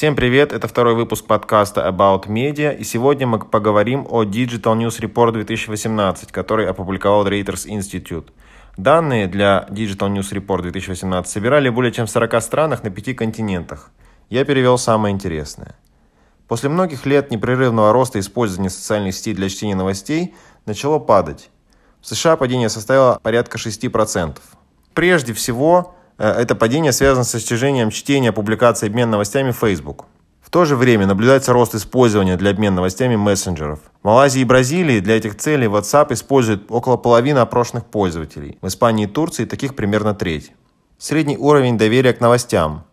Всем привет, это второй выпуск подкаста About Media, и сегодня мы поговорим о Digital News Report 2018, который опубликовал Reuters Institute. Данные для Digital News Report 2018 собирали более чем в 40 странах на пяти континентах. Я перевел самое интересное. После многих лет непрерывного роста использования социальных сетей для чтения новостей начало падать. В США падение составило порядка 6%. Прежде всего, это падение связано с снижением чтения публикаций обмен новостями Facebook. В то же время наблюдается рост использования для обмена новостями мессенджеров. В Малайзии и Бразилии для этих целей WhatsApp использует около половины опрошенных пользователей. В Испании и Турции таких примерно треть. Средний уровень доверия к новостям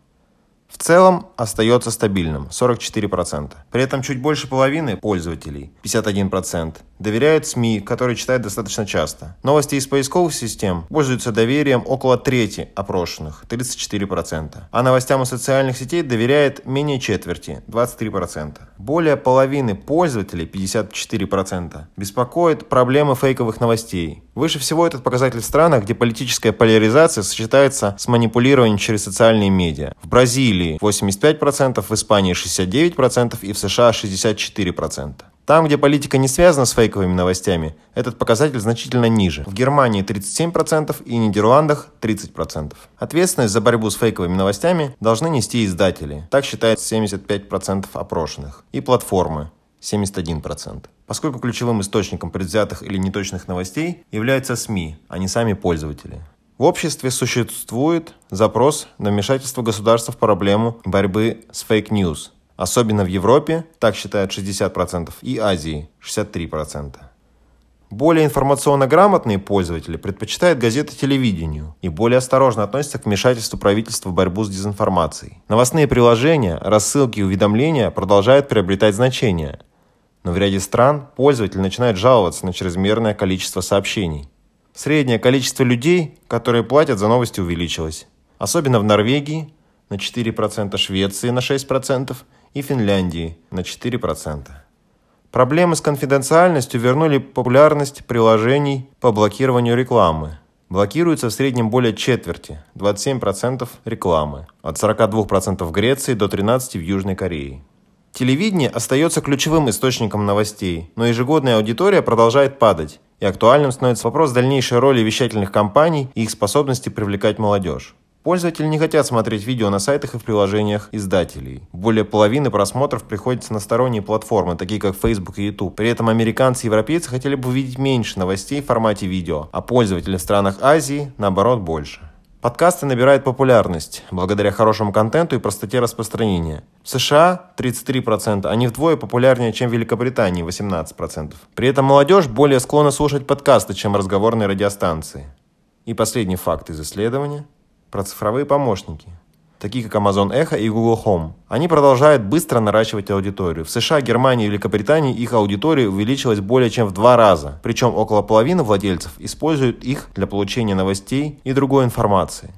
в целом остается стабильным – 44%. При этом чуть больше половины пользователей – 51% доверяют СМИ, которые читают достаточно часто. Новости из поисковых систем пользуются доверием около трети опрошенных – 34%. А новостям из социальных сетей доверяет менее четверти – 23%. Более половины пользователей – 54% беспокоит проблемы фейковых новостей. Выше всего этот показатель в странах, где политическая поляризация сочетается с манипулированием через социальные медиа. В Бразилии Бразилии 85%, в Испании 69% и в США 64%. Там, где политика не связана с фейковыми новостями, этот показатель значительно ниже. В Германии 37% и Нидерландах 30%. Ответственность за борьбу с фейковыми новостями должны нести издатели. Так считает 75% опрошенных. И платформы 71%. Поскольку ключевым источником предвзятых или неточных новостей являются СМИ, а не сами пользователи. В обществе существует запрос на вмешательство государства в проблему борьбы с fake news. Особенно в Европе, так считают 60%, и Азии 63%. Более информационно грамотные пользователи предпочитают газеты телевидению и более осторожно относятся к вмешательству правительства в борьбу с дезинформацией. Новостные приложения, рассылки и уведомления продолжают приобретать значение. Но в ряде стран пользователи начинают жаловаться на чрезмерное количество сообщений. Среднее количество людей, которые платят за новости, увеличилось. Особенно в Норвегии на 4%, Швеции на 6% и Финляндии на 4%. Проблемы с конфиденциальностью вернули популярность приложений по блокированию рекламы. Блокируется в среднем более четверти, 27% рекламы, от 42% в Греции до 13% в Южной Корее. Телевидение остается ключевым источником новостей, но ежегодная аудитория продолжает падать, и актуальным становится вопрос дальнейшей роли вещательных компаний и их способности привлекать молодежь. Пользователи не хотят смотреть видео на сайтах и в приложениях издателей. Более половины просмотров приходится на сторонние платформы, такие как Facebook и YouTube. При этом американцы и европейцы хотели бы увидеть меньше новостей в формате видео, а пользователи в странах Азии, наоборот, больше. Подкасты набирают популярность благодаря хорошему контенту и простоте распространения. В США 33%, они вдвое популярнее, чем в Великобритании 18%. При этом молодежь более склонна слушать подкасты, чем разговорные радиостанции. И последний факт из исследования про цифровые помощники – такие как Amazon Echo и Google Home. Они продолжают быстро наращивать аудиторию. В США, Германии и Великобритании их аудитория увеличилась более чем в два раза. Причем около половины владельцев используют их для получения новостей и другой информации.